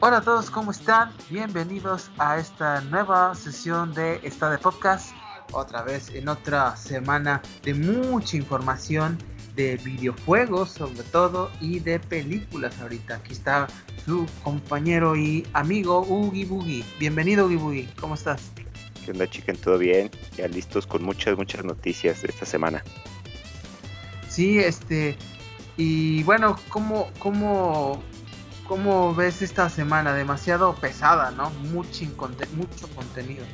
Hola a todos, ¿cómo están? Bienvenidos a esta nueva sesión de Esta de Podcast. Otra vez en otra semana de mucha información de videojuegos sobre todo y de películas ahorita. Aquí está su compañero y amigo Ugi Boogie. Bienvenido Ugi Boogie, ¿cómo estás? ¿Qué onda chicken? ¿Todo bien? Ya listos con muchas, muchas noticias de esta semana. Sí, este... Y bueno, ¿cómo, cómo ¿Cómo ves esta semana? Demasiado pesada, ¿no? Mucho, mucho contenido.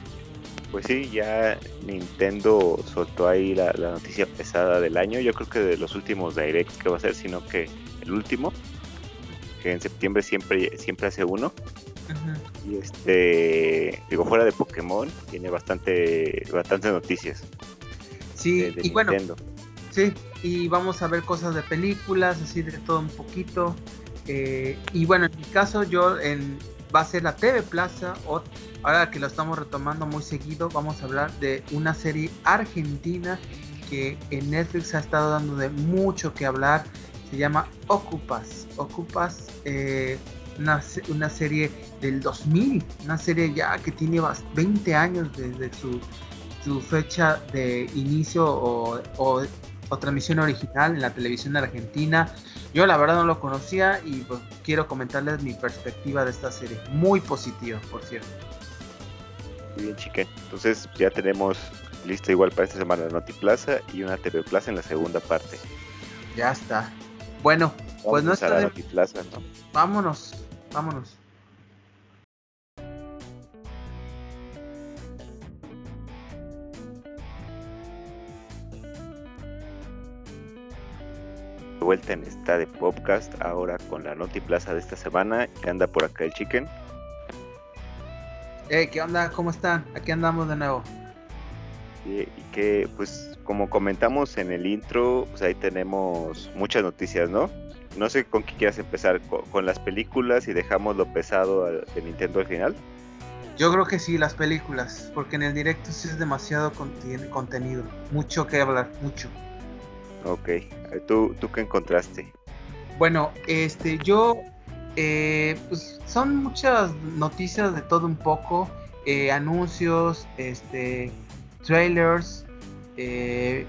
Pues sí, ya Nintendo soltó ahí la, noticia pesada del año. Yo creo que de los últimos directs que va a ser, sino que el último, que en septiembre siempre, siempre hace uno. Y este, digo, fuera de Pokémon, tiene bastante, bastantes noticias. Sí, y bueno, sí, y vamos a ver cosas de películas, así de todo un poquito. Eh, y bueno, en mi caso yo en, va a ser la TV Plaza, ahora que lo estamos retomando muy seguido, vamos a hablar de una serie argentina que en Netflix ha estado dando de mucho que hablar, se llama Ocupas, Ocupas, eh, una, una, serie del 2000, una serie ya que tiene 20 años desde su, su fecha de inicio o, o transmisión original en la televisión argentina. Yo la verdad no lo conocía y pues, quiero comentarles mi perspectiva de esta serie. Muy positiva, por cierto. Muy bien, chiquen. Entonces ya tenemos listo igual para esta semana Noti Plaza y una TV Plaza en la segunda parte. Ya está. Bueno, pues no está. De... Plaza, ¿no? Vámonos, vámonos. Vuelta en esta de podcast ahora con la Noti Plaza de esta semana que anda por acá el chicken. Hey, ¿qué onda? ¿Cómo están? Aquí andamos de nuevo. Y, que pues como comentamos en el intro, pues ahí tenemos muchas noticias, ¿no? No sé con qué quieras empezar, con, las películas y dejamos lo pesado de Nintendo al final. Yo creo que sí, las películas, porque en el directo sí es demasiado contenido, mucho que hablar, mucho. Ok, ¿tú, tú qué encontraste? Bueno, este, yo, eh, pues son muchas noticias de todo un poco, eh, anuncios, este, trailers. Eh,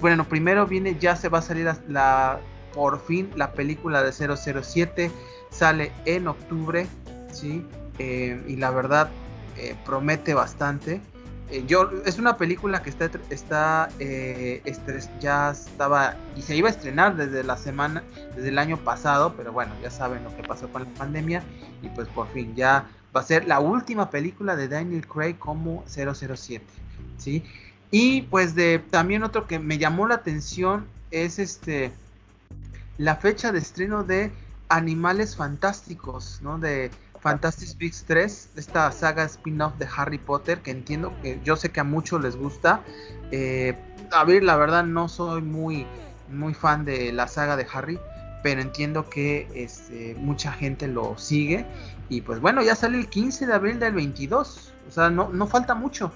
bueno, primero viene, ya se va a salir la, por fin la película de 007, sale en octubre, ¿sí? y la verdad promete bastante. Eh, yo es una película que está está eh, ya estaba y se iba a estrenar desde la semana desde el año pasado pero bueno ya saben lo que pasó con la pandemia y pues por fin ya va a ser la última película de Daniel Craig como 007 sí y pues de también otro que me llamó la atención es este la fecha de estreno de Animales Fantásticos no de Fantastic Beasts 3, esta saga spin-off de Harry Potter, que entiendo que yo sé que a muchos les gusta. Eh, a ver, la verdad no soy muy, muy fan de la saga de Harry, pero entiendo que este, mucha gente lo sigue. Y pues bueno, ya sale el 15 de abril del 22, o sea, no, no falta mucho.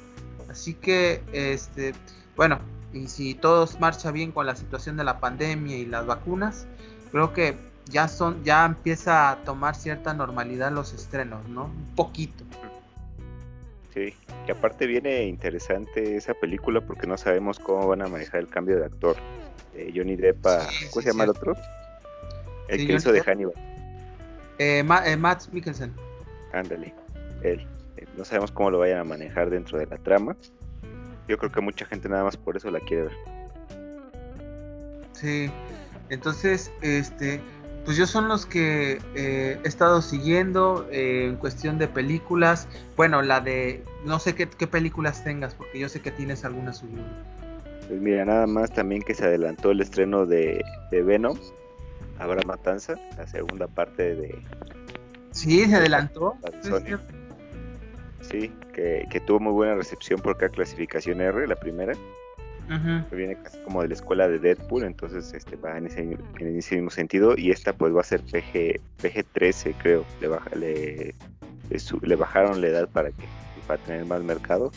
Así que, este, bueno, y si todo marcha bien con la situación de la pandemia y las vacunas, creo que ya son, ya empieza a tomar cierta normalidad los estrenos, ¿no? Un poquito. Sí, y aparte viene interesante esa película porque no sabemos cómo van a manejar el cambio de actor. Johnny Depp, ¿cómo se llama el otro? El que hizo de Hannibal. Eh, eh, Matt Mikkelsen. Ándale, él. Eh, no sabemos cómo lo vayan a manejar dentro de la trama. Yo creo que mucha gente nada más por eso la quiere ver. Sí, entonces, este, pues yo son los que eh, he estado siguiendo eh, en cuestión de películas. Bueno, la de, no sé qué, películas tengas, porque yo sé que tienes alguna subidas. Pues mira, nada más también que se adelantó el estreno de, de Venom, Habrá Matanza, la segunda parte de... Sí, se adelantó. Sí, que, que, tuvo muy buena recepción por acá clasificación R, la primera que viene casi como de la escuela de Deadpool, entonces este va en ese, en ese mismo sentido y esta pues va a ser PG, PG-13 creo, le, baja, le, le, bajaron la edad para que para tener más mercado,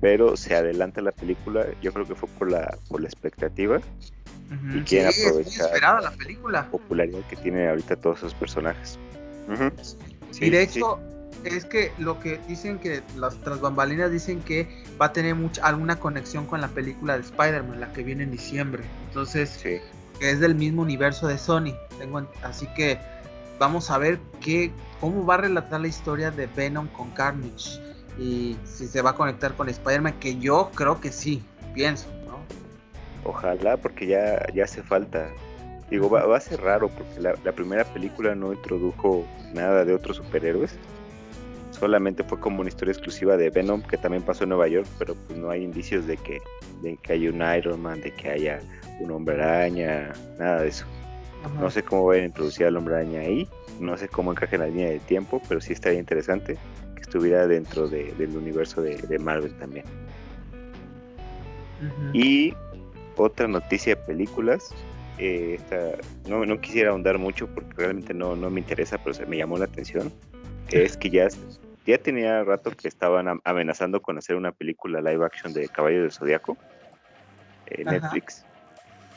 pero se adelanta la película, yo creo que fue por la, por la expectativa y quieren aprovechar la película. popularidad que tiene ahorita todos esos personajes. y de hecho, es que lo que dicen que las tras bambalinas dicen que va a tener mucha, alguna conexión con la película de Spider-Man, la que viene en diciembre. Entonces, es del mismo universo de Sony. Tengo, así que vamos a ver qué, cómo va a relatar la historia de Venom con Carnage. Y si se va a conectar con Spider-Man, que yo creo que sí, pienso, ¿no? Ojalá, porque ya, ya hace falta. Digo, va, a ser raro porque la, la, primera película no introdujo nada de otros superhéroes. Solamente fue como una historia exclusiva de Venom que también pasó en Nueva York, pero pues no hay indicios de que, de que haya un Iron Man, de que haya un hombre araña, nada de eso. No sé cómo van a introducir al hombre araña ahí, no sé cómo encaja en la línea de tiempo, pero sí estaría interesante que estuviera dentro del universo de, Marvel también. Y otra noticia de películas, eh, no, no, quisiera ahondar mucho porque realmente no, no me interesa, pero se me llamó la atención, es que ya, ya tenía rato que estaban amenazando con hacer una película live action de Caballo del Zodiaco en Netflix.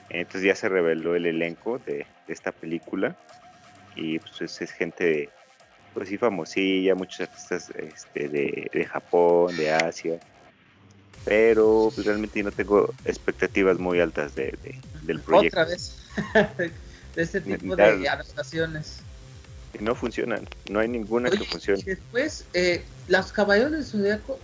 Entonces ya se reveló el elenco de, esta película y pues es, gente, pues sí, famosilla, muchos artistas este, de, Japón, de Asia, pero pues, realmente no tengo expectativas muy altas de, del proyecto. Otra vez, de este tipo de adaptaciones. No funcionan, no hay ninguna que funcione. Después, eh, Los Caballeros del Zodiaco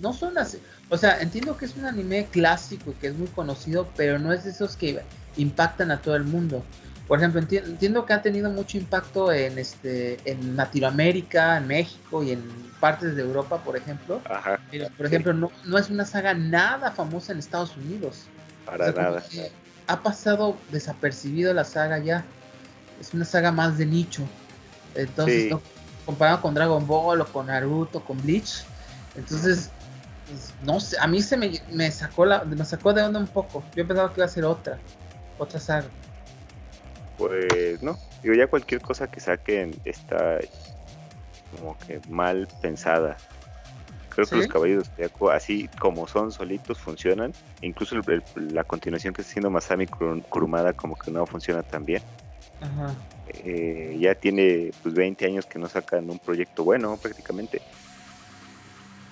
no son así. O sea, entiendo que es un anime clásico y que es muy conocido, pero no es de esos que impactan a todo el mundo. Por ejemplo, entiendo que ha tenido mucho impacto en este en Latinoamérica, en México y en partes de Europa, por ejemplo. Ajá, pero, por ejemplo, no, no es una saga nada famosa en Estados Unidos. Para nada. Ha pasado desapercibido la saga ya. Es una saga más de nicho. Entonces, comparado con Dragon Ball o con Naruto, con Bleach. Entonces, pues, no sé, a mí se me, me, sacó la, me sacó de onda un poco. Yo pensaba que iba a ser otra, otra saga. Pues no, digo ya cualquier cosa que saquen está como que mal pensada. Creo que los caballos así como son solitos, funcionan. Incluso la continuación que está haciendo Masami Kurumada, como que no funciona tan bien. Ajá. Eh, ya tiene pues 20 años que no sacan un proyecto bueno prácticamente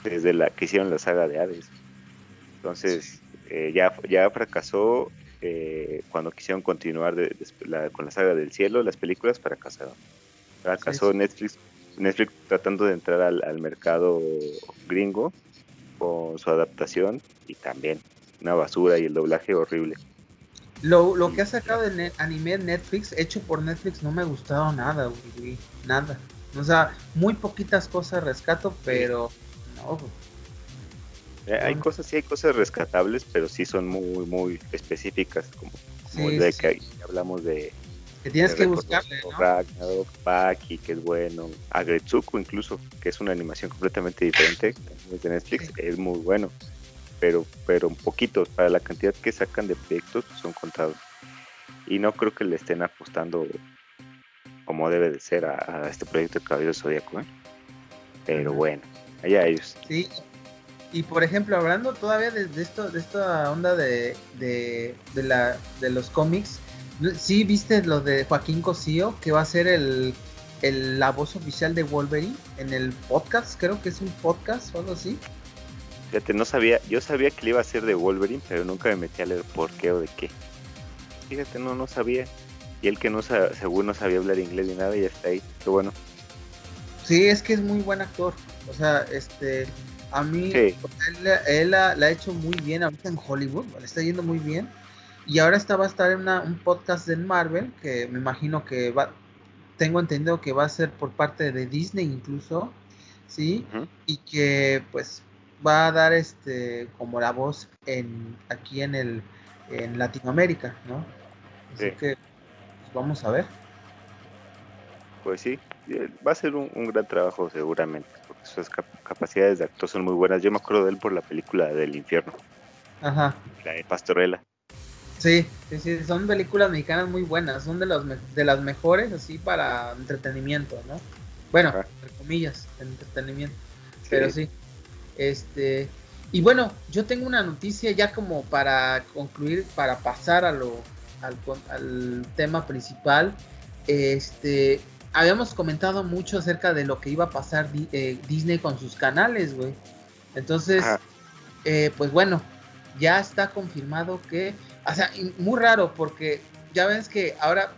desde la que hicieron la saga de Hades. Entonces, eh, ya, ya fracasó eh, cuando quisieron continuar con la saga del cielo, las películas fracasaron. Fracasó Netflix, Netflix tratando de entrar al, mercado gringo con su adaptación y también una basura y el doblaje horrible. Lo, lo que ha sacado de anime Netflix, hecho por Netflix, no me ha gustado nada, Nada. O sea, muy poquitas cosas rescato, pero eh, hay cosas, sí hay cosas rescatables, pero sí son muy, muy específicas, como, de que hablamos de... Que tienes que buscarle, ¿no? Ragnarok, Baki, que es bueno, Agretsuko incluso, que es una animación completamente diferente de Netflix, es muy bueno, pero, pero un poquito, para la cantidad que sacan de proyectos son contados. Y no creo que le estén apostando como debe de ser a, este proyecto de Cabello Zodíaco, ¿eh? pero bueno allá ellos. Sí, y por ejemplo, hablando todavía de, esto, de esta onda de, de, la, de los cómics, ¿sí viste lo de Joaquín Cosío, que va a ser el, la voz oficial de Wolverine en el podcast? Creo que es un podcast o algo así. Fíjate, no sabía, yo sabía que le iba a ser de Wolverine, pero nunca me metí a leer por qué o de qué. Fíjate, no, no sabía. Y él que no según no sabía hablar inglés ni nada, ya está ahí. Qué bueno. Sí, es que es muy buen actor. O sea, este, a mí, él, la, ha hecho muy bien ahorita en Hollywood, le está yendo muy bien. Y ahora está, va a estar en un podcast de Marvel, que me imagino que va, tengo entendido que va a ser por parte de Disney incluso, ¿sí? Y que pues va a dar este como la voz en aquí en el en Latinoamérica, ¿no? Así que pues, vamos a ver. Pues sí, va a ser un, gran trabajo seguramente, porque sus capacidades de actor son muy buenas. Yo me acuerdo de él por la película del infierno. Ajá. La de Pastorela. Sí, sí, sí, son películas mexicanas muy buenas, son de los de las mejores así para entretenimiento, ¿no? Bueno, entre comillas, entretenimiento. Pero sí. Este, y bueno, yo tengo una noticia ya como para concluir, para pasar a lo al, al tema principal. Este, habíamos comentado mucho acerca de lo que iba a pasar eh, Disney con sus canales, güey. Entonces, eh, pues bueno, ya está confirmado que, o sea, muy raro porque ya ves que ahora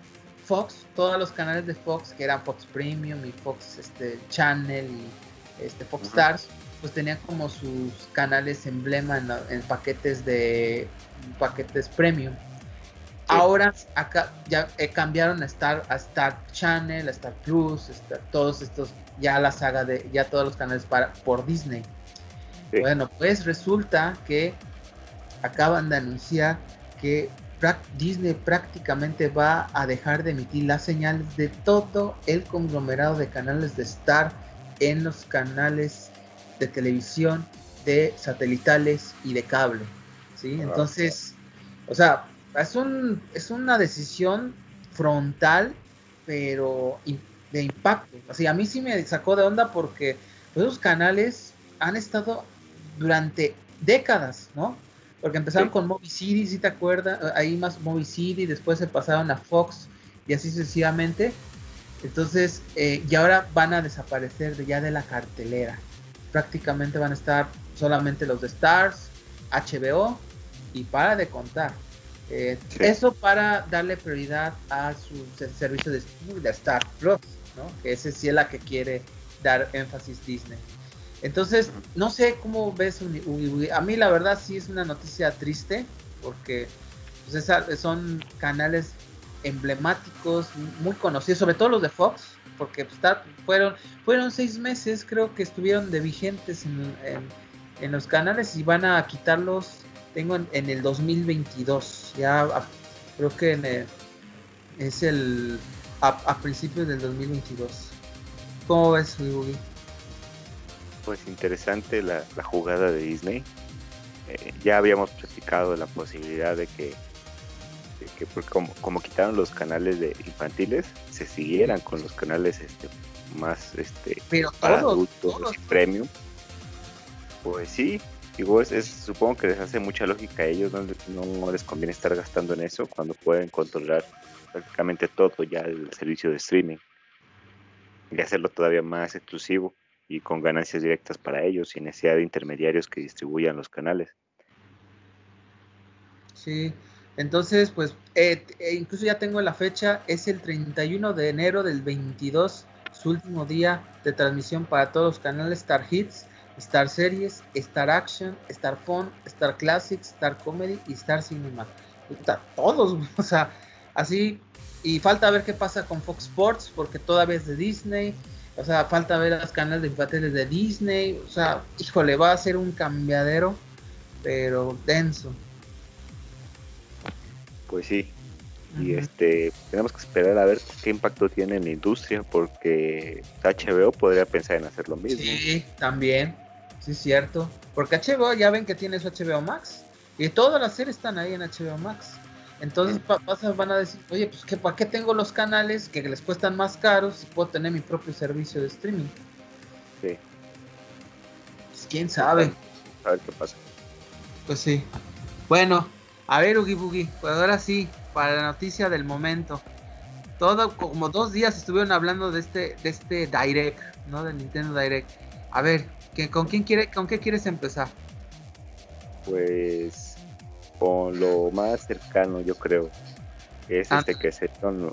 Fox, todos los canales de Fox, que eran Fox Premium y Fox este, Channel y este, Fox Stars, pues tenían como sus canales emblema en, paquetes de paquetes premium. Ahora acá ya eh, cambiaron a Star, a Star Channel, a Star Plus, todos estos, ya la saga de, ya todos los canales para, por Disney. Bueno, pues resulta que acaban de anunciar que Disney prácticamente va a dejar de emitir las señales de todo el conglomerado de canales de Star en los canales de televisión, de satelitales y de cable. ¿sí? Entonces, o sea, es, un, es una decisión frontal, pero de impacto. Así, a mí sí me sacó de onda porque esos canales han estado durante décadas, ¿no? Porque empezaron con Movie City, si te acuerdas, ahí más Movie City, después se pasaron a Fox y así sucesivamente. Entonces, eh, y ahora van a desaparecer de, ya de la cartelera. Prácticamente van a estar solamente los de Stars, HBO y para de contar. Eh, eso para darle prioridad a su servicio de de Star Plus, ¿no? que ese sí es la que quiere dar énfasis Disney. Entonces, no sé cómo ves A mí la verdad sí es una noticia triste porque pues, son canales emblemáticos, muy conocidos, sobre todo los de Fox, porque pues, fueron, fueron seis meses creo que estuvieron de vigentes en, en los canales y van a quitarlos tengo en, el 2022. Ya creo que es el a, principios del 2022. ¿Cómo ves, Pues interesante la, jugada de Disney. Eh, ya habíamos platicado la posibilidad de que, que como, quitaron los canales de infantiles, se siguieran con los canales este, más este, Pero adultos y premium. Pues sí, Digo, es, supongo que les hace mucha lógica a ellos, no, les conviene estar gastando en eso cuando pueden controlar prácticamente todo ya el servicio de streaming y hacerlo todavía más exclusivo y con ganancias directas para ellos sin necesidad de intermediarios que distribuyan los canales. Sí, entonces pues eh, eh, incluso ya tengo la fecha, es el 31 de enero del 22, su último día de transmisión para todos los canales Star Hits Star Series, Star Action, Star Fun, Star Classics, Star Comedy y Star Cinema. Todos, o sea, así. Y falta ver qué pasa con Fox Sports, porque todavía es de Disney. O sea, falta ver los canales de infantiles de Disney. O sea, híjole, va a ser un cambiadero, pero denso. Pues sí. Y este, tenemos que esperar a ver qué impacto tiene en la industria, porque HBO podría pensar en hacer lo mismo. Sí, también. Sí, es cierto. Porque HBO ya ven que tiene su HBO Max. Y todas las series están ahí en HBO Max. Entonces van a decir, oye, pues que ¿para qué tengo los canales que les cuestan más caros si puedo tener mi propio servicio de streaming? Sí. Pues, quién sabe. A ver qué pasa. Pues sí. Bueno, a ver, Ugi Bugi, pues ahora sí, para la noticia del momento. Todo, como dos días estuvieron hablando de este, de este Direct, ¿no? De Nintendo Direct. A ver, ¿Con quién quiere, con qué quieres empezar? Pues con lo más cercano, yo creo. Es ah. este que se son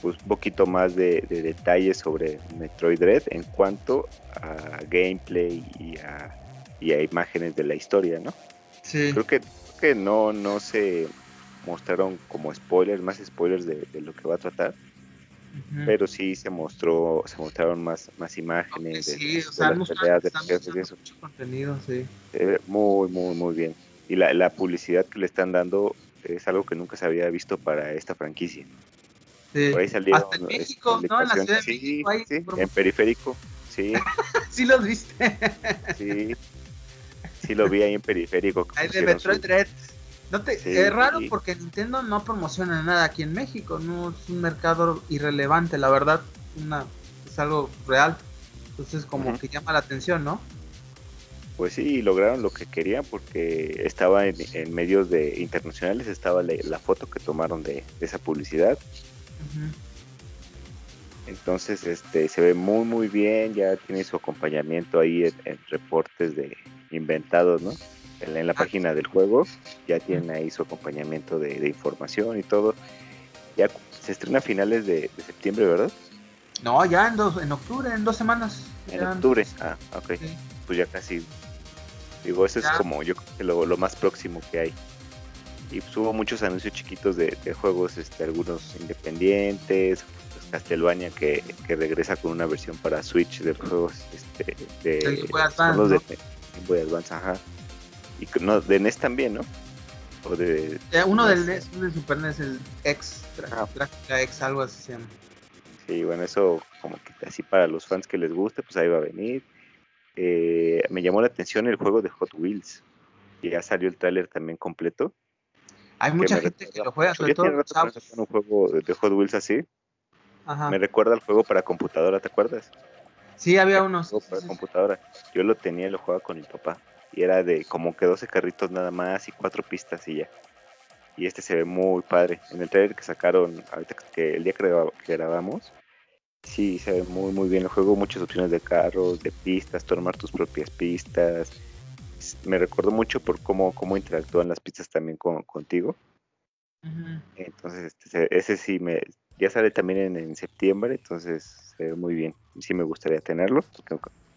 pues, un poquito más de, detalles sobre Metroid Dread en cuanto a gameplay y a, y a imágenes de la historia, ¿no? Sí. Creo que, que no, no se mostraron como spoilers, más spoilers de lo que va a tratar pero sí se mostró, se mostraron más, más imágenes de, o sea, las peleas de eso. Mucho contenido, sí. muy, muy, muy bien. Y la, la publicidad que le están dando es algo que nunca se había visto para esta franquicia. Sí. Por ahí salieron, Hasta en México, ¿no? En la Ciudad de sí, sí, en periférico, sí. sí los viste. sí, sí lo vi ahí en periférico. Ahí de Metroid. No te, es raro porque Nintendo no promociona nada aquí en México, no es un mercado irrelevante, la verdad, una, es algo real. Entonces como que llama la atención, ¿no? Pues sí, lograron lo que querían porque estaba en, medios de internacionales, estaba la, foto que tomaron de, esa publicidad. Entonces, este, se ve muy, muy bien, ya tiene su acompañamiento ahí en, reportes de inventados, ¿no? En, la ah. página del juego, ya tienen ahí su acompañamiento de, información y todo. Ya se estrena a finales de, septiembre, ¿verdad? No, ya en, dos, en octubre, en dos semanas. En octubre, ah, ok. Pues ya casi. Digo, eso es como yo creo que lo, lo más próximo que hay y pues, hubo muchos anuncios chiquitos de, juegos, este, algunos independientes, pues, Castlevania que, que, regresa con una versión para Switch de juegos este, de, de Boy Advance, ajá. Y no, de NES también, ¿no? O de, eh, uno del NES, uno de Super NES, el X, X, algo así se llama. Sí, bueno, eso como que así para los fans que les guste, pues ahí va a venir. Eh, me llamó la atención el juego de Hot Wheels. Y ya salió el tráiler también completo. Hay mucha gente que lo juega, sobre todo un juego de Hot Wheels así. Me recuerda al juego para computadora, ¿te acuerdas? Sí, había unos. Para computadora. Yo lo tenía y lo jugaba con mi papá. Y era de como que 12 carritos nada más y cuatro pistas y ya. Y este se ve muy padre. En el trailer que sacaron, ahorita que el día que grabamos, sí, se ve muy, muy bien el juego. Muchas opciones de carros, de pistas, tomar tus propias pistas me recordó mucho por cómo, cómo interactúan las pistas también con, contigo. Entonces, este, ese sí me, ya sale también en, septiembre, entonces se ve muy bien. Sí me gustaría tenerlo.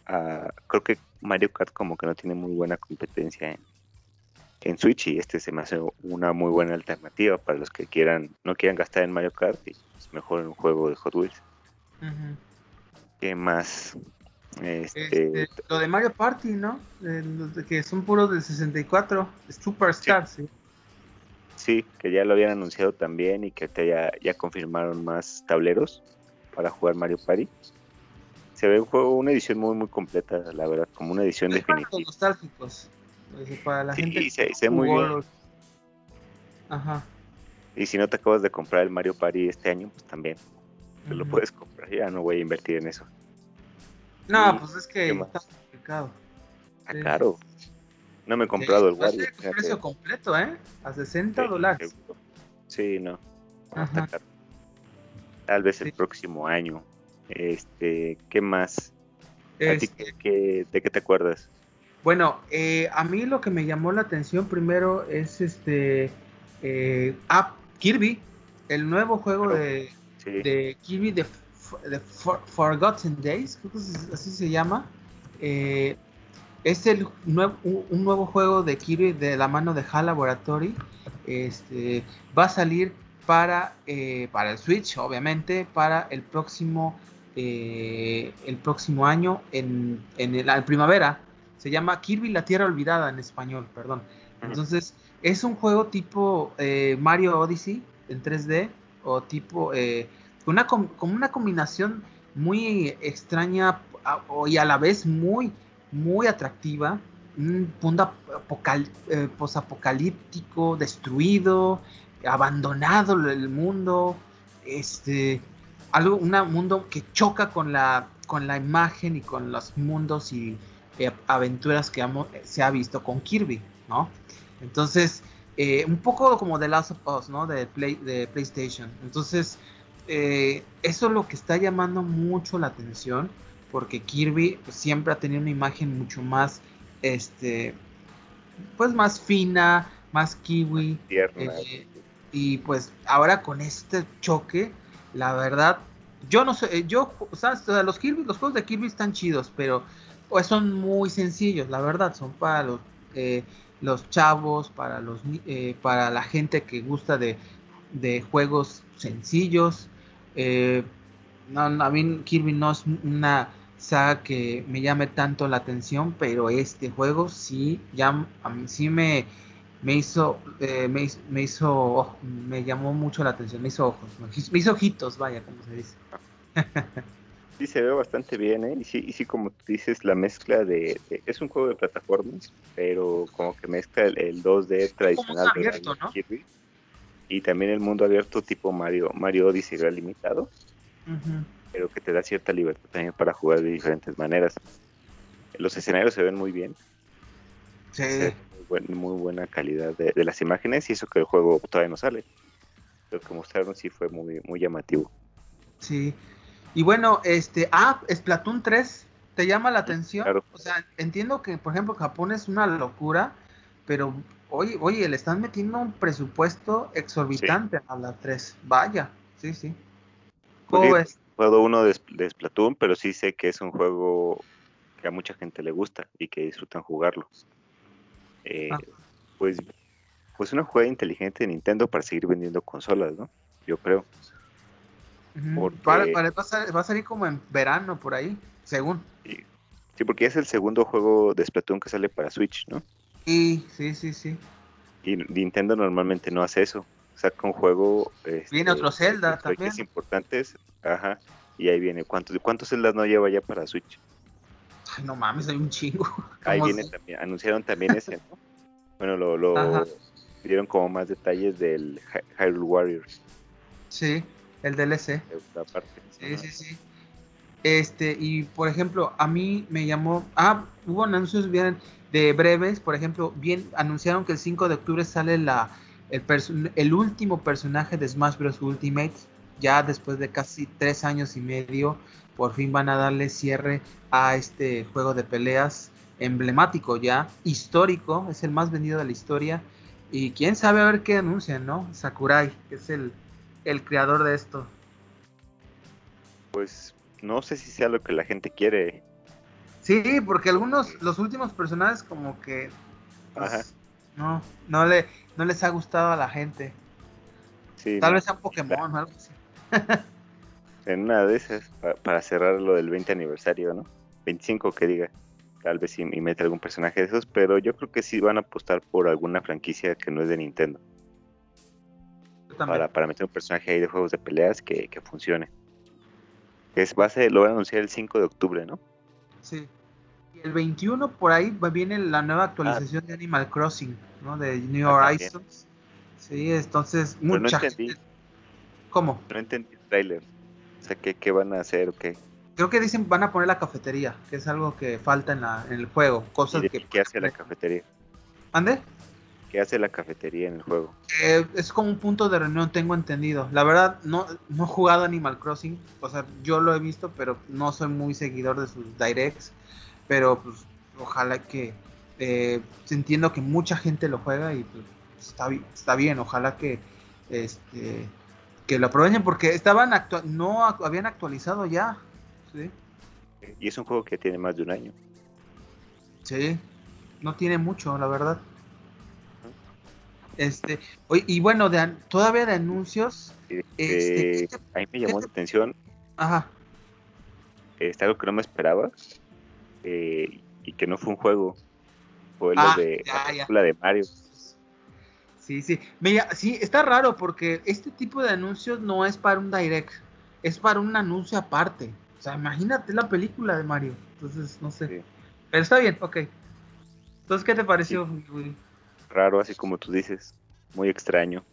Ah, creo que Mario Kart como que no tiene muy buena competencia en, en Switch y este se me hace una muy buena alternativa para los que quieran no quieran gastar en Mario Kart y es mejor en un juego de Hot Wheels. ¿Qué más? Este, este... lo de Mario Party, ¿no? que son puros de 64, Superstar, sí. sí. Que ya lo habían anunciado también y que ya, ya confirmaron más tableros para jugar Mario Party. Se ve un juego, una edición muy muy completa, la verdad, como una edición definitiva. Para nostálgicos, para la gente. se, ve muy bien. Ajá. Y si no te acabas de comprar el Mario Party este año, pues también lo puedes comprar. Ya no voy a invertir en eso. No, pues es que está complicado. Está caro. No me he comprado el Wario. Es precio completo, ¿eh? A 60 dólares. Sí, no. Está caro. Tal vez el próximo año. Este, ¿qué más? Este ¿De qué te acuerdas? Bueno, eh, a mí lo que me llamó la atención primero es este eh, ah, Kirby, el nuevo juego de, de Kirby de The Forgotten Days, creo que así se llama. Eh, es el nuevo, un nuevo juego de Kirby de la mano de HAL Laboratory. Este, va a salir para, eh, para el Switch, obviamente, para el próximo, eh, el próximo año, en, en la primavera. Se llama Kirby la Tierra Olvidada en español, perdón. Entonces, es un juego tipo Mario Odyssey en 3D o tipo una, como una combinación muy extraña y a la vez muy, muy atractiva. Un mundo eh, posapocalíptico, destruido, abandonado el mundo, este, algo, un mundo que choca con la, con la imagen y con los mundos y eh, aventuras que se ha visto con Kirby, ¿no? Entonces, eh, un poco como The Last of Us, ¿no? De, Play, de PlayStation. Entonces, eh, eso es lo que está llamando mucho la atención porque Kirby pues, siempre ha tenido una imagen mucho más este pues más fina más kiwi eh, y pues ahora con este choque la verdad yo no sé yo o sea, los Kirby los juegos de Kirby están chidos pero pues son muy sencillos la verdad son para los eh, los chavos para los para la gente que gusta de, de juegos sencillos eh, no, a mí Kirby no es una saga que me llame tanto la atención, pero este juego sí, ya, a mí sí me, me hizo, eh, me, me, hizo, me llamó mucho la atención, me hizo ojos, me hizo ojitos, vaya, como se dice. Sí, se ve bastante bien, ¿eh? Y sí, y sí como tú dices, la mezcla de, Es un juego de plataformas, pero como que mezcla el, 2D tradicional de Kirby y también el mundo abierto tipo Mario, Mario Odyssey limitado, pero que te da cierta libertad también para jugar de diferentes maneras. Los escenarios se ven muy bien. Sí. Muy, buena calidad de, las imágenes y eso que el juego todavía no sale. Lo que mostraron sí fue muy, muy llamativo. Sí. Y bueno, este, ah, Splatoon 3, ¿te llama la atención? O sea, entiendo que, por ejemplo, Japón es una locura, pero oye, oye, le están metiendo un presupuesto exorbitante a la 3. Vaya, sí, sí. ¿Cómo pues Juego uno de, de, Splatoon, pero sí sé que es un juego que a mucha gente le gusta y que disfrutan jugarlo. Eh, ah. Pues pues una jugada inteligente de Nintendo para seguir vendiendo consolas, ¿no? Yo creo. va, a, salir como en verano por ahí, según. Sí, porque es el segundo juego de Splatoon que sale para Switch, ¿no? Sí, sí, sí, sí. Y Nintendo normalmente no hace eso. Saca un juego. Este, viene otro Zelda también. importantes. Ajá. Y ahí viene. ¿Cuántos, ¿Cuántos Zeldas no lleva ya para Switch? Ay, no mames, hay un chingo. Ahí viene también. Anunciaron también ese, ¿no? Bueno, lo, lo dieron como más detalles del Hyrule Warriors. Sí, el DLC. Sí, sí, sí. Este, y por ejemplo, a mí me llamó. Ah, hubo anuncios bien de breves. Por ejemplo, bien anunciaron que el 5 de octubre sale la, el, el último personaje de Smash Bros. Ultimate. Ya después de casi tres años y medio, por fin van a darle cierre a este juego de peleas emblemático ya, histórico, es el más vendido de la historia y quién sabe a ver qué anuncian, ¿no? Sakurai, que es el, creador de esto. Pues no sé si sea lo que la gente quiere. Sí, porque algunos, los últimos personajes como que... Pues, no, no, le, no les ha gustado a la gente. Tal vez sea un Pokémon o algo así. en una de esas, para cerrar lo del 20 aniversario, ¿no? 25 que diga tal vez y, mete algún personaje de esos, pero yo creo que sí van a apostar por alguna franquicia que no es de Nintendo. Para, para, meter un personaje ahí de juegos de peleas que, funcione. Es base, lo van a anunciar el 5 de octubre, ¿no? Sí. El 21 por ahí viene la nueva actualización de Animal Crossing, ¿no? De New ah, Horizons. Sí, entonces mucha no ¿Cómo? No entendí el trailer. O sea, ¿qué, qué van a hacer o qué? Creo que dicen van a poner la cafetería, que es algo que falta en, la, en el juego. Cosas que, ¿Qué hace la cafetería? ¿Ande? ¿Qué hace la cafetería en el juego? Eh, es como un punto de reunión, tengo entendido. La verdad, no, no he jugado Animal Crossing. O sea, yo lo he visto, pero no soy muy seguidor de sus directs. Pero pues, ojalá que. Eh, entiendo que mucha gente lo juega y pues, está, está bien. Ojalá que. Este, que lo aprovechen porque estaban no habían actualizado ya y es un juego que tiene más de un año. Sí, no tiene mucho, la verdad. Este, y bueno, de, todavía de anuncios. Este, a mí me llamó la atención. Ajá. Este, algo que no me esperaba. Eh, y que no fue un juego. Fue ah, de la de Mario. Sí, sí. Mira, sí, está raro porque este tipo de anuncios no es para un direct. Es para un anuncio aparte. O sea, imagínate la película de Mario. Entonces, no sé. Pero está bien, ok. Entonces, ¿qué te pareció? Raro, así como tú dices. Muy extraño.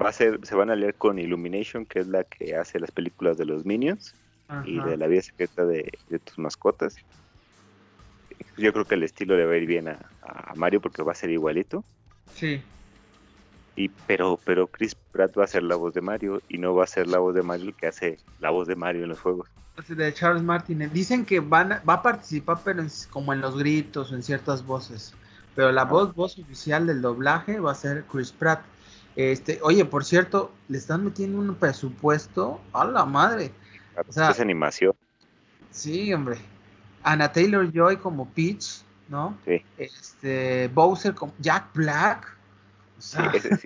Va a ser, se van a leer con Illumination, que es la que hace las películas de los Minions y de la vida secreta de, tus mascotas. Yo creo que el estilo le va a ir bien a, a Mario porque va a ser igualito. Sí. Y, pero, pero Chris Pratt va a ser la voz de Mario y no va a ser la voz de Mario el que hace la voz de Mario en los juegos de Charles Martin. Dicen que van va a participar, pero como en los gritos o en ciertas voces. Pero la voz, voz oficial del doblaje va a ser Chris Pratt. Este, oye, por cierto, le están metiendo un presupuesto a la madre. O sea, es animación. Sí, hombre. Anna Taylor Joy como Peach, ¿no? Sí. Este, Bowser como Jack Black. sí,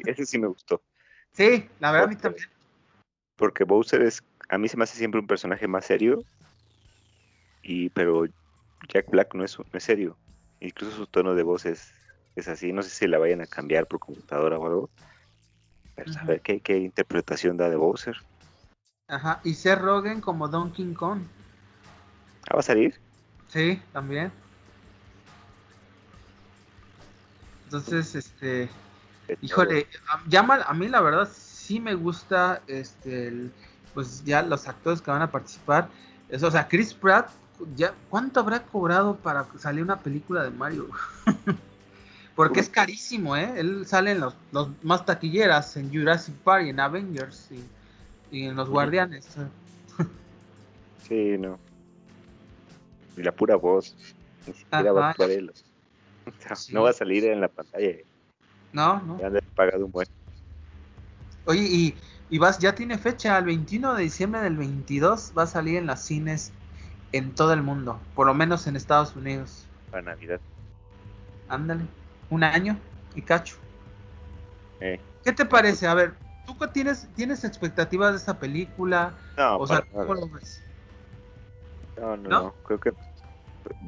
ese, sí me gustó. Sí, la verdad a mí también. Porque Bowser es a mí se me hace siempre un personaje más serio. Y, pero Jack Black no es, no es serio. Incluso su tono de voz es, así. No sé si la vayan a cambiar por computadora o algo. Pero a ver qué, qué interpretación da de Bowser. Ajá, y Seth Rogen como Donkey Kong. ¿Ah, va a salir? Sí, también. Entonces, este. Híjole, llama, a mí la verdad sí me gusta este el, pues ya los actores que van a participar, o sea, Chris Pratt, ya, ¿cuánto habrá cobrado para salir una película de Mario? Porque es carísimo, ¿eh? Él sale en los, los más taquilleras, en Jurassic Park, en Avengers y, en Los Guardianes. Sí, no. Y la pura voz. Ni siquiera va a actuar él. No va a salir en la pantalla. No, no. Ya han pagado un buen. Oye, y, y vas, ya tiene fecha, el 21 de diciembre del 22 va a salir en las cines en todo el mundo, por lo menos en Estados Unidos. Para Navidad. Ándale, un año y cacho. Eh. ¿Qué te parece? A ver, ¿tú tienes, tienes expectativas de esta película? No, o sea, ¿cómo lo ves? No, no, no, creo que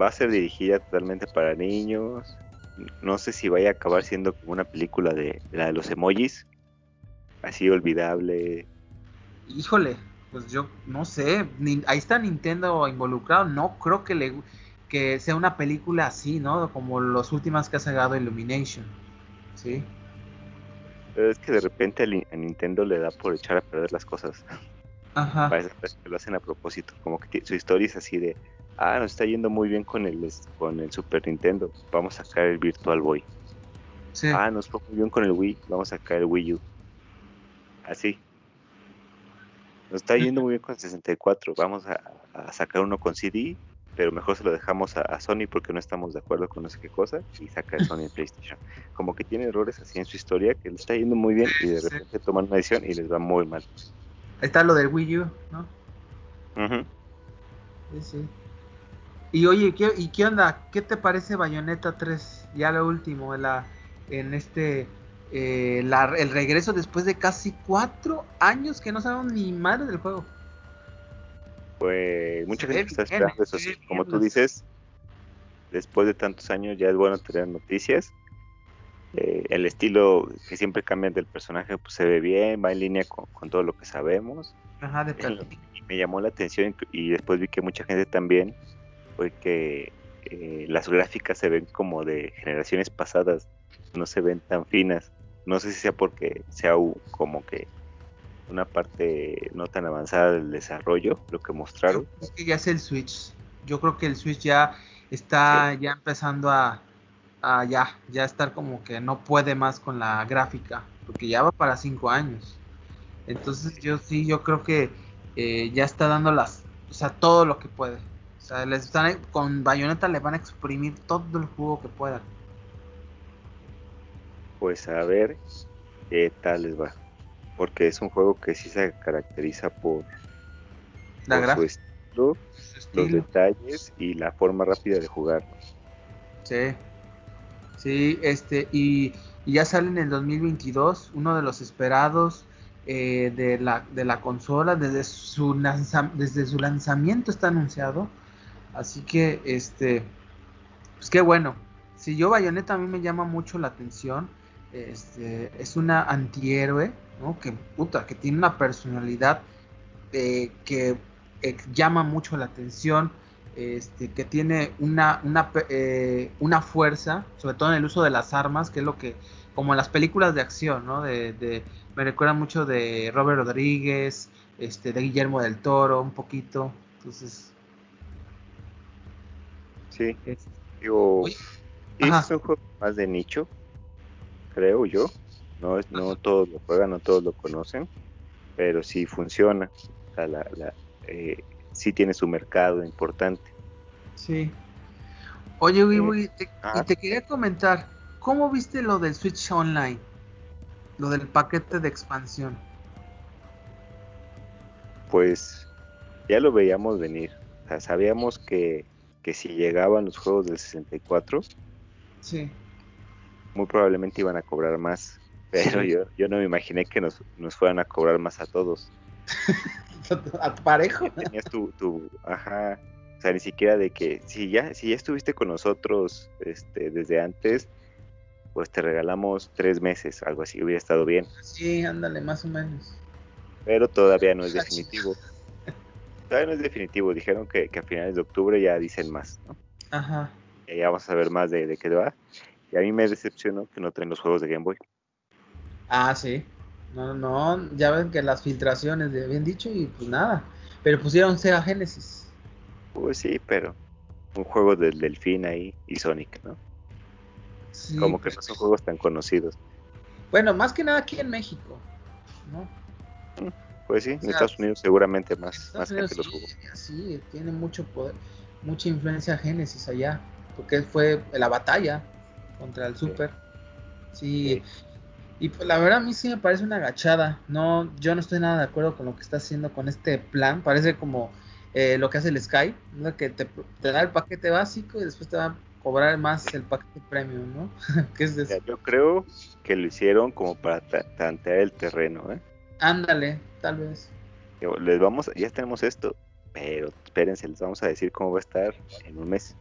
va a ser dirigida totalmente para niños. No sé si vaya a acabar siendo como una película de, la de los emojis, así olvidable. Híjole, pues yo no sé, ahí está Nintendo involucrado, no creo que le que sea una película así, ¿no? Como las últimas que ha sacado Illumination, ¿sí? Pero es que de repente a Nintendo le da por echar a perder las cosas. Ajá. Parece que lo hacen a propósito, como que su historia es así de, ah, nos está yendo muy bien con el, con el Super Nintendo, vamos a sacar el Virtual Boy. Sí. Ah, nos fue muy bien con el Wii, vamos a sacar el Wii U. Así. Nos está yendo muy bien con el 64, vamos a, sacar uno con CD, pero mejor se lo dejamos a, Sony porque no estamos de acuerdo con no sé qué cosa y saca el Sony en PlayStation. Como que tiene errores así en su historia que le está yendo muy bien y de repente toman una decisión y les va muy mal. Ahí está lo del Wii U, ¿no? Sí, sí. Y oye, ¿qué, ¿y qué onda? ¿Qué te parece Bayonetta 3? Ya lo último, la, en este, eh, el regreso después de casi cuatro años que no sabemos ni madre del juego. Pues mucha gente está esperando eso, como tú dices, después de tantos años ya es bueno tener noticias. Eh, el estilo que siempre cambian del personaje pues se ve bien, va en línea con, todo lo que sabemos. Ajá, de y me llamó la atención y después vi que mucha gente también fue que eh, las gráficas se ven como de generaciones pasadas, no se ven tan finas. No sé si sea porque sea como que una parte no tan avanzada del desarrollo, lo que mostraron. Es que ya es el Switch. Yo creo que el Switch ya está ya empezando a, ya, ya estar como que no puede más con la gráfica, porque ya va para cinco años. Entonces yo sí, yo creo que eh, ya está dando las, o sea, todo lo que puede. O sea, les están, con Bayonetta le van a exprimir todo el jugo que puedan. Pues a ver qué tal les va. Porque es un juego que sí se caracteriza por, la su, estilo, los detalles y la forma rápida de jugar. Sí. Sí, este, y, ya sale en el 2022, uno de los esperados eh, de, la, de la consola, desde su, desde su lanzamiento está anunciado. Así que, este, pues qué bueno. Si yo Bayonetta a mí me llama mucho la atención. Este, es una antihéroe, ¿no? Que puta, que tiene una personalidad eh, que eh, llama mucho la atención. Este, que tiene una, una, eh, una fuerza, sobre todo en el uso de las armas, que es lo que, como en las películas de acción, ¿no? De, me recuerda mucho de Robert Rodríguez, este, de Guillermo del Toro, un poquito. Entonces, Sí. Digo, es un juego más de nicho, creo yo. No es, no todos lo juegan, no todos lo conocen, pero sí funciona. O sea, la, la, eh, sí tiene su mercado importante. Sí. Oye, y te quería comentar, ¿cómo viste lo del Switch Online? Lo del paquete de expansión. Pues ya lo veíamos venir. O sea, sabíamos que que si llegaban los juegos del 64, sí. muy probablemente iban a cobrar más. Pero yo, yo no me imaginé que nos, nos fueran a cobrar más a todos. a parejo. Tenías tu, tu, ajá, o sea, ni siquiera de que si ya, si ya estuviste con nosotros este, desde antes, pues te regalamos tres meses, algo así, hubiera estado bien. Sí, ándale, más o menos. Pero todavía no es definitivo todavía no es definitivo. Dijeron que, a finales de octubre ya dicen más, ¿no? Ajá. Y ya vamos a ver más de, qué va. Y a mí me decepcionó que no traen los juegos de Game Boy. Ah, sí. No, no, ya ven que las filtraciones le habían dicho y pues nada. Pero pusieron Sega Genesis. Pues sí, pero un juego del Delfín ahí y Sonic, ¿no? Sí, Como que no son juegos tan conocidos. Bueno, más que nada aquí en México, ¿no? Mm. Pues sí, en Estados Unidos seguramente más, más gente los jugó. Sí, tiene mucho poder, mucha influencia Genesis allá, porque fue la batalla contra el Super. Sí. Y pues, la verdad a mí sí me parece una agachada. No, yo no estoy nada de acuerdo con lo que está haciendo con este plan. Parece como eh, lo que hace el Sky, que te, da el paquete básico y después te va a cobrar más el paquete premium, ¿no? es Yo creo que lo hicieron como para tantear el terreno, ¿eh? Ándale, tal vez. Les vamos, ya tenemos esto, pero espérense, les vamos a decir cómo va a estar en un mes.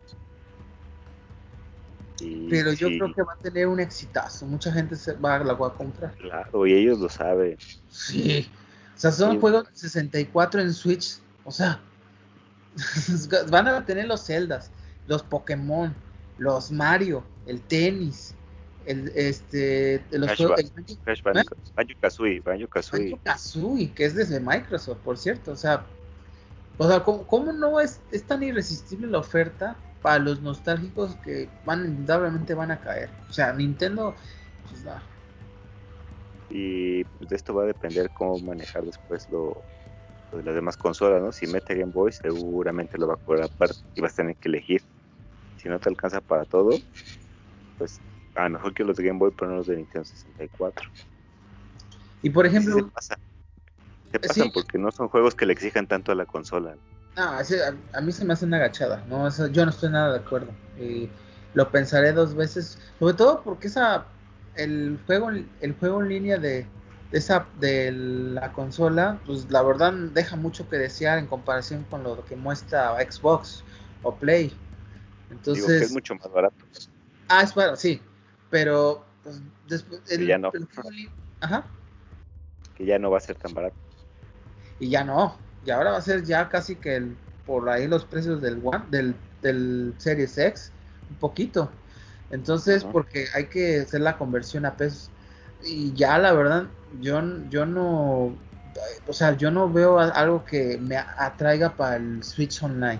Pero yo creo que va a tener un exitazo, mucha gente se va, la va a comprar. Claro, y ellos lo saben. Sí, o sea, son juegos de 64 en Switch, o sea, van a tener los Zeldas, los Pokémon, los Mario, el tenis, el este los juegos Banjo, Kazooie, Banjo Kazooie. que es desde Microsoft, por cierto, o sea, o sea, ¿cómo, no es, es tan irresistible la oferta para los nostálgicos que van indudablemente van a caer? O sea, Nintendo pues, Y pues de esto va a depender cómo manejar después lo, de las demás consolas, ¿no? Si mete Game Boy, seguramente lo va a cobrar aparte y vas a tener que elegir. Si no te alcanza para todo, pues a lo mejor que los de Game Boy, pero no los de Nintendo 64. Y por ejemplo... se, pasa. pasan porque no son juegos que le exijan tanto a la consola. No, a, mí se me hace una agachada, ¿no? yo no estoy nada de acuerdo. lo pensaré dos veces, sobre todo porque esa el juego el juego en línea de, esa de la consola, pues la verdad deja mucho que desear en comparación con lo que muestra Xbox o Play. Entonces Digo que es mucho más barato. Ah, es barato, sí, pero pues, después el, ya no. Ajá. Que ya no va a ser tan barato. Y ya no, y ahora va a ser ya casi que el, por ahí los precios del One, del, del Series X, un poquito. Entonces, porque hay que hacer la conversión a pesos. Y ya la verdad, yo, yo no, o sea, yo no veo algo que me atraiga para el Switch Online.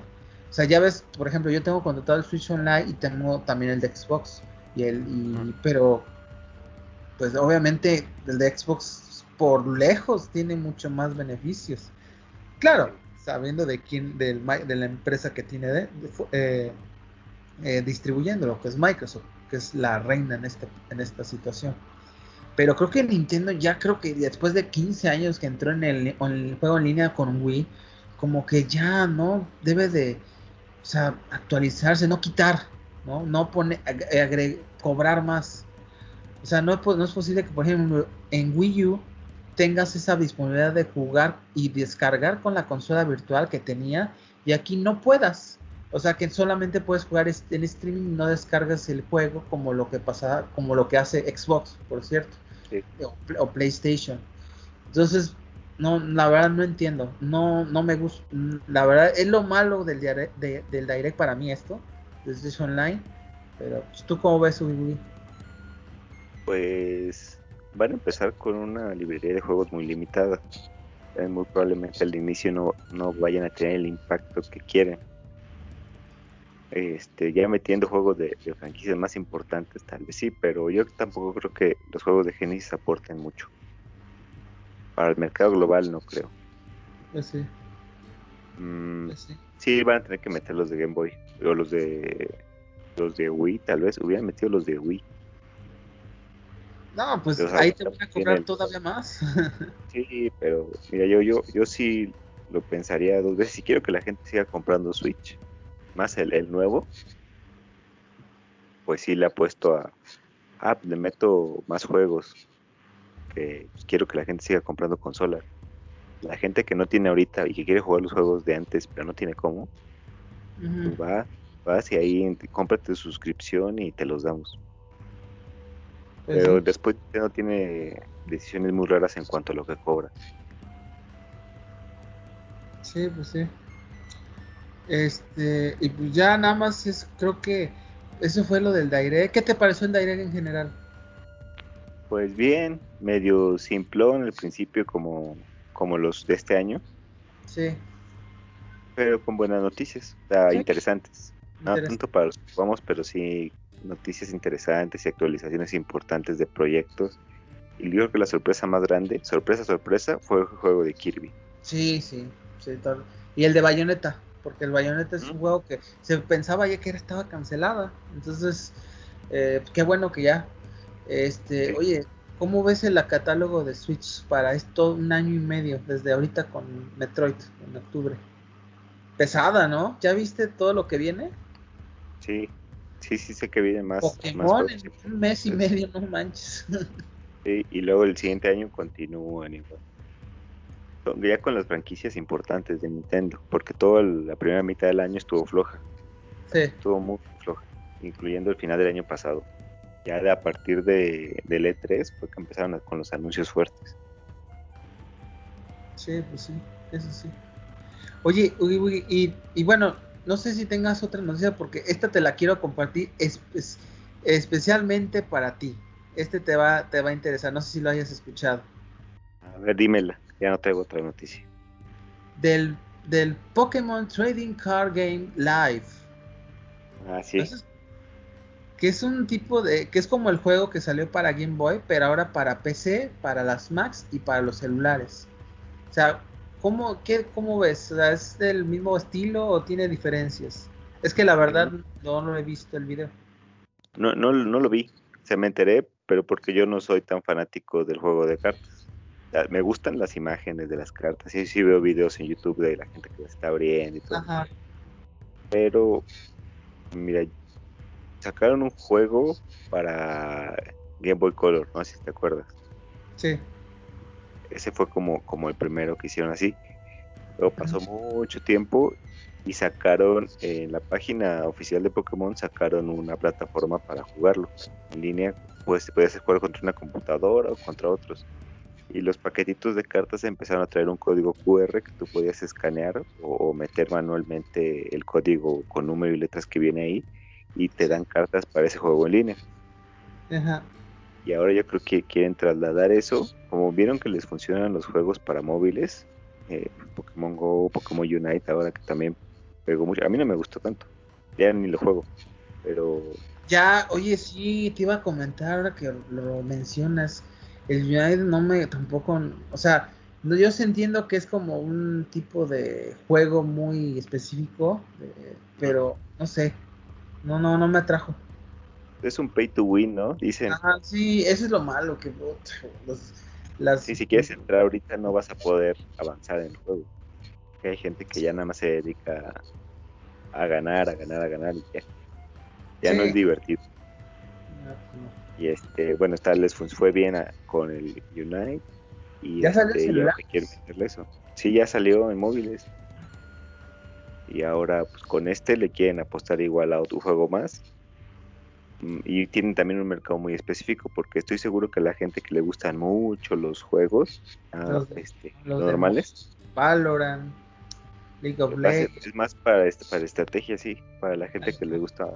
O sea, ya ves, por ejemplo, yo tengo contratado el Switch Online y tengo también el de Xbox. Y el, y, pero, pues obviamente el de Xbox por lejos tiene mucho más beneficios. Claro, sabiendo de quién, de la empresa que tiene de, eh, eh, distribuyéndolo, que es Microsoft, que es la reina en, este, en esta situación. Pero creo que Nintendo ya creo que después de 15 años que entró en el, en el juego en línea con Wii, como que ya no debe de o sea, actualizarse, no quitar, ¿no? No pone, cobrar más. O sea, no, no es posible que, por ejemplo, en Wii U tengas esa disponibilidad de jugar y descargar con la consola virtual que tenía y aquí no puedas. O sea que solamente puedes jugar en streaming y no descargas el juego como lo que pasa, como lo que hace Xbox, por cierto, o, PlayStation. Entonces, no, la verdad no entiendo, no, no me gusta, la verdad es lo malo del direct, del direct para mí esto, desde Online, pero tú cómo ves Wii Pues van a empezar con una librería de juegos muy limitada, muy probablemente al inicio no, no vayan a tener el impacto que quieren. Este, ya metiendo juegos de, de franquicias más importantes, tal vez sí, pero yo tampoco creo que los juegos de Genesis aporten mucho para el mercado global no creo. Pues sí. Mm, pues sí. van a tener que meter los de Game Boy o los de los de Wii, tal vez hubieran metido los de Wii. No, pues ahí te van a cobrar todavía más. sí, pero mira, yo yo yo sí lo pensaría dos veces si quiero que la gente siga comprando Switch, más el, el nuevo. Pues sí le apuesto a ah, le meto más juegos pues, quiero que la gente siga comprando consolas. La gente que no tiene ahorita y que quiere jugar los juegos de antes, pero no tiene cómo, pues va, va hacia ahí, cómprate tu suscripción y te los damos. Pero después no tiene decisiones muy raras en cuanto a lo que cobra. Sí, pues sí. Este, y pues ya nada más es, creo que eso fue lo del Direct. ¿Qué te pareció el Direct en general? Pues bien, medio simplón al principio como, como los de este año. Sí. Pero con buenas noticias, está interesantes. No tanto para los que jugamos, pero sí noticias interesantes y actualizaciones importantes de proyectos Y yo creo que la sorpresa más grande, sorpresa, sorpresa, fue el juego de Kirby. Sí, sí, sí Y el de Bayonetta, porque el Bayonetta es un juego que se pensaba ya que era, estaba cancelada. Entonces, eh, qué bueno que ya. Este, oye, ¿cómo ves el catálogo de Switch para esto un año y medio, desde ahorita con Metroid, en octubre? Pesada, ¿no? ¿Ya viste todo lo que viene? Sí, sí, sí sé que viene más. Pokémon en un mes y medio, no manches. Sí, y luego el siguiente año continúan igual. Ya con las franquicias importantes de Nintendo, porque toda la primera mitad del año estuvo floja. Sí. Estuvo muy floja, incluyendo el final del año pasado. Ya de, a partir de, del E3 fue que empezaron con los anuncios fuertes. Sí, pues sí, eso sí. Oye, y, y, bueno, no sé si tengas otra noticia porque esta te la quiero compartir especialmente para ti. Este te va, te va a interesar, no sé si lo hayas escuchado. A ver, dímela, ya no tengo otra noticia. Del, del Pokémon Trading Card Game Live. Ah, sí. que es un tipo de, que es como el juego que salió para Game Boy, pero ahora para PC, para las Macs y para los celulares. O sea, ¿Cómo, qué, ¿Cómo ves? ¿Es del mismo estilo o tiene diferencias? Es que la verdad no, lo he visto el video. No, no, no lo vi. Se me enteré, pero porque yo no soy tan fanático del juego de cartas. Me gustan las imágenes de las cartas. Sí, sí veo videos en YouTube de la gente que las está abriendo y todo. Ajá. Pero, mira, sacaron un juego para Game Boy Color, no sé si te acuerdas. Sí ese fue como, como el primero que hicieron así. Luego pasó mucho tiempo y sacaron en la página oficial de Pokémon sacaron una plataforma para jugarlo en línea. Pues puedes jugar contra una computadora o contra otros. Y los paquetitos de cartas empezaron a traer un código QR que tú podías escanear o, meter manualmente el código con número y letras que viene ahí y te dan cartas para ese juego en línea. Ajá. Y ahora yo creo que quieren trasladar eso, como vieron que les funcionan los juegos para móviles, eh, Pokémon Go, Pokémon Unite, ahora que también pegó mucho. A mí no me gustó tanto, ya ni lo juego, pero... Ya, oye, sí, te iba a comentar ahora que lo mencionas. El Unite no me tampoco, o sea, yo entiendo que es como un tipo de juego muy específico, pero no sé, no, no, no me atrajo es un pay to win, ¿no? Dicen. Ajá, sí, eso es lo malo que los, las... Sí, si quieres entrar ahorita no vas a poder avanzar en el juego. hay gente que ya nada más se dedica a, ganar, a ganar, a ganar y ya. Ya no es divertido. Y este, bueno, esta les fue bien con el Unite y ya salió este, eso. Sí, ya salió en móviles. Y ahora pues con este le quieren apostar igual a otro juego más y tienen también un mercado muy específico porque estoy seguro que la gente que le gustan mucho los juegos ah, este, normales Valorant League of Legends. es más para este, para estrategia sí para la gente que le gusta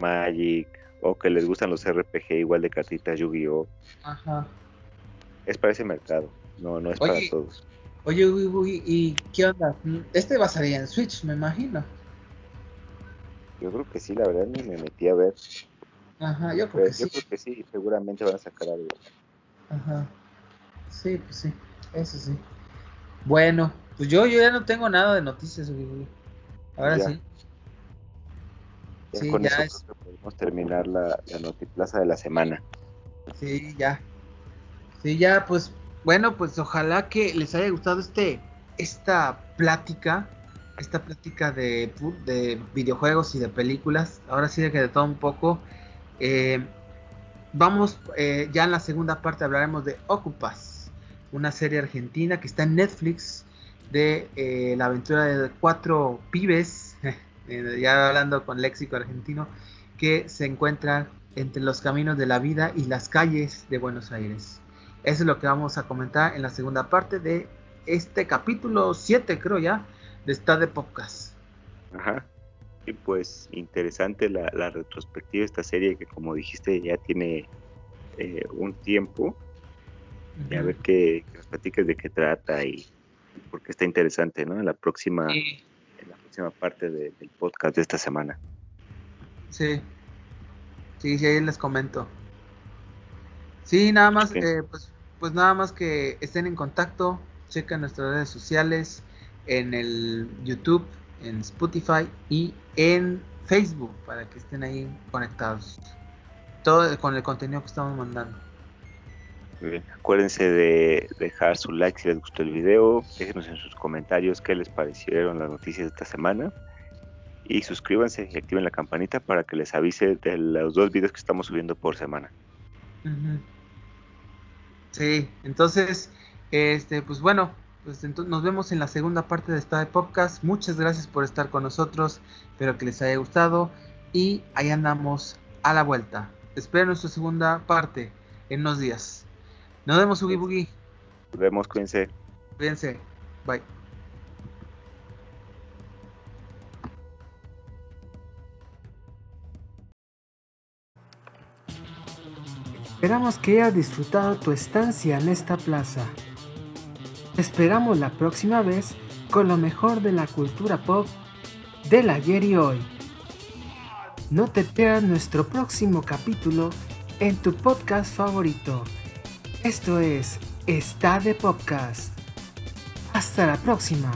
Magic o que les gustan los RPG igual de cartitas Yu-Gi-Oh. Ajá. Es para ese mercado no no es para todos. oye y qué onda este va a salir en Switch me imagino. Yo creo que sí la verdad ni me metí a ver Ajá, yo creo que sí. Yo creo que sí, seguramente van a sacar algo. Ajá. Sí, pues sí, eso sí. Bueno, pues yo, yo ya no tengo nada de noticias, güey. Ahora sí. Ya sí, con ya eso es... podemos terminar la, la notiplaza de la semana. Sí, ya. Sí, ya, pues, bueno, pues ojalá que les haya gustado este, esta plática, esta plática de, de videojuegos y de películas. Ahora sí que de todo un poco. Eh, vamos, eh, ya en la segunda parte hablaremos de Ocupas, una serie argentina que está en Netflix de eh, la aventura de cuatro pibes, ya hablando con léxico argentino, que se encuentran entre los caminos de la vida y las calles de Buenos Aires. Eso es lo que vamos a comentar en la segunda parte de este capítulo 7, creo ya, de Esta de Podcast. Ajá pues interesante la, retrospectiva de esta serie que como dijiste ya tiene eh, un tiempo. Y a ver qué, que nos platiques de qué trata y porque está interesante, ¿no? En la próxima, en la próxima parte del podcast de esta semana. Sí, sí, sí, ahí les comento. Sí, nada más, eh, pues pues nada más que estén en contacto, chequen nuestras redes sociales, en el YouTube, en Spotify y en Facebook para que estén ahí conectados. Todo con el contenido que estamos mandando. Muy bien. Acuérdense de dejar su like si les gustó el video, déjenos en sus comentarios qué les parecieron las noticias de esta semana y suscríbanse y activen la campanita para que les avise de los dos videos que estamos subiendo por semana. Sí, entonces, este, pues bueno, pues nos vemos en la segunda parte de esta podcast. Muchas gracias por estar con nosotros, espero que les haya gustado y ahí andamos a la vuelta. Espero nuestra segunda parte en unos días. Nos vemos, Ugi Bugi. Nos vemos, cuídense. Cuídense. Bye. Esperamos que hayas disfrutado tu estancia en esta plaza. Esperamos la próxima vez con lo mejor de la cultura pop del ayer y hoy. No te pierdas nuestro próximo capítulo en tu podcast favorito. Esto es Está de Podcast. Hasta la próxima.